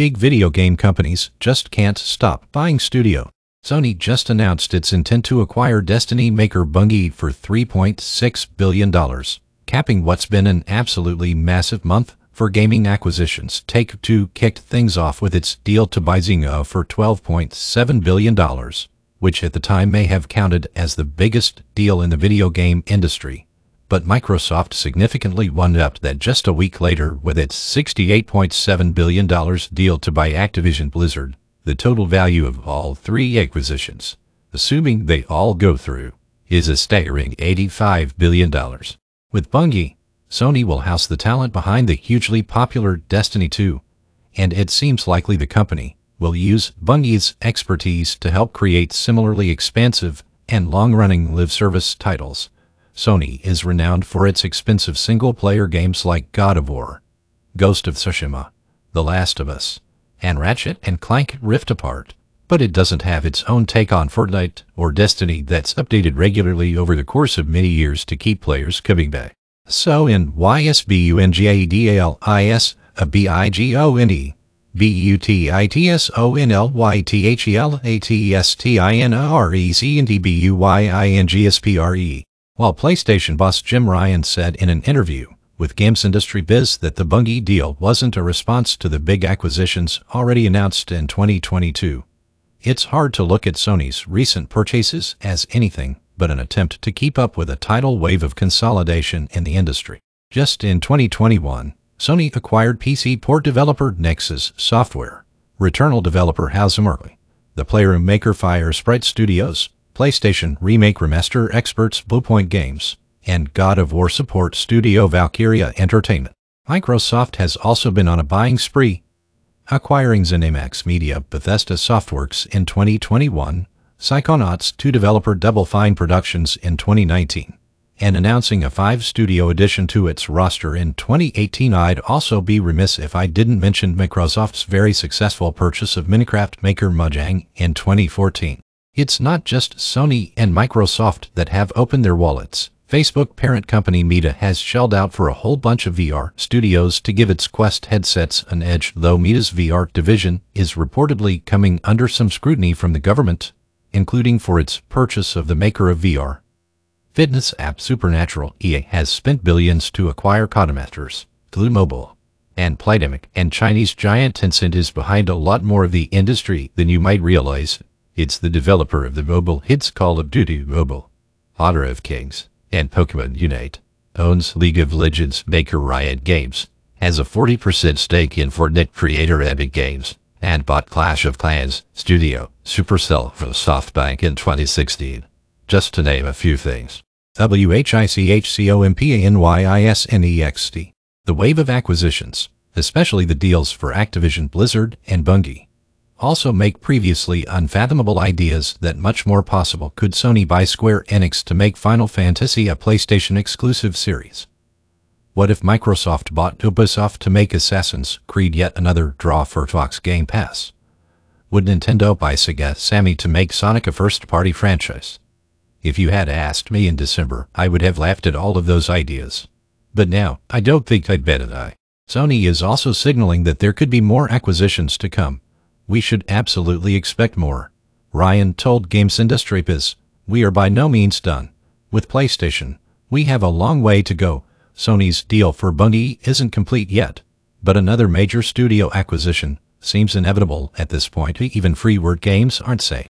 big video game companies just can't stop buying studio. Sony just announced its intent to acquire Destiny maker Bungie for $3.6 billion, capping what's been an absolutely massive month for gaming acquisitions. Take-Two kicked things off with its deal to buy Zynga for $12.7 billion, which at the time may have counted as the biggest deal in the video game industry but Microsoft significantly one-upped that just a week later with its $68.7 billion deal to buy Activision Blizzard, the total value of all three acquisitions, assuming they all go through, is a staggering $85 billion. With Bungie, Sony will house the talent behind the hugely popular Destiny 2, and it seems likely the company will use Bungie's expertise to help create similarly expansive and long-running live service titles Sony is renowned for its expensive single-player games like God of War, Ghost of Tsushima, The Last of Us, and Ratchet and Clank Rift Apart, but it doesn't have its own take on Fortnite or Destiny that's updated regularly over the course of many years to keep players coming back. So in YSBUNGADALIS, a B-I-G-O-N-E, B-U-T-I-T-S-O-N-L-Y-T-H-E-L-A-T-S-T-I-N-R-E-C and D-B-U-Y-I-N-G-S-P-R-E while PlayStation boss Jim Ryan said in an interview with Games Industry Biz that the Bungie deal wasn't a response to the big acquisitions already announced in 2022. It's hard to look at Sony's recent purchases as anything but an attempt to keep up with a tidal wave of consolidation in the industry. Just in 2021, Sony acquired PC port developer Nixxes Software, Returnal developer Housemarque, the Playroom maker Firesprite Studios, PlayStation Remake Remaster experts Bluepoint Games, and God of War support studio Valkyrie Entertainment. Microsoft has also been on a buying spree, acquiring ZeniMax Media Bethesda Softworks in 2021, Psychonauts 2 developer Double Fine Productions in 2019, and announcing a five-studio addition to its roster in 2018. I'd also be remiss if I didn't mention Microsoft's very successful purchase of Minecraft maker Mojang in 2014. It's not just Sony and Microsoft that have opened their wallets. Facebook parent company Meta has shelled out for a whole bunch of VR studios to give its Quest headsets an edge, though Meta's VR division is reportedly coming under some scrutiny from the government, including for its purchase of the maker of VR. Fitness app Supernatural EA has spent billions to acquire Codemasters, Glu Mobile, and Playdemic, and Chinese giant Tencent is behind a lot more of the industry than you might realize. It's the developer of the mobile hits Call of Duty Mobile, Honor of Kings, and Pokemon Unite, owns League of Legends maker Riot Games, has a 40% stake in Fortnite creator Epic Games, and bought Clash of Clans studio Supercell from SoftBank in 2016, just to name a few things. WHICHCOMPANYISNEXT. The wave of acquisitions, especially the deals for Activision Blizzard and Bungie, also make previously unfathomable ideas that much more possible could Sony buy Square Enix to make Final Fantasy a PlayStation exclusive series. What if Microsoft bought Ubisoft to make Assassin's Creed yet another draw for Xbox Game Pass? Would Nintendo buy Sega Sammy to make Sonic a first-party franchise? If you had asked me in December, I would have laughed at all of those ideas. But now, I don't think I'd bet an eye. Sony is also signaling that there could be more acquisitions to come, we should absolutely expect more. Ryan told Games Industry Biz, we are by no means done. With PlayStation, we have a long way to go. Sony's deal for Bungie isn't complete yet, but another major studio acquisition seems inevitable at this point. Even Freeword Games aren't safe.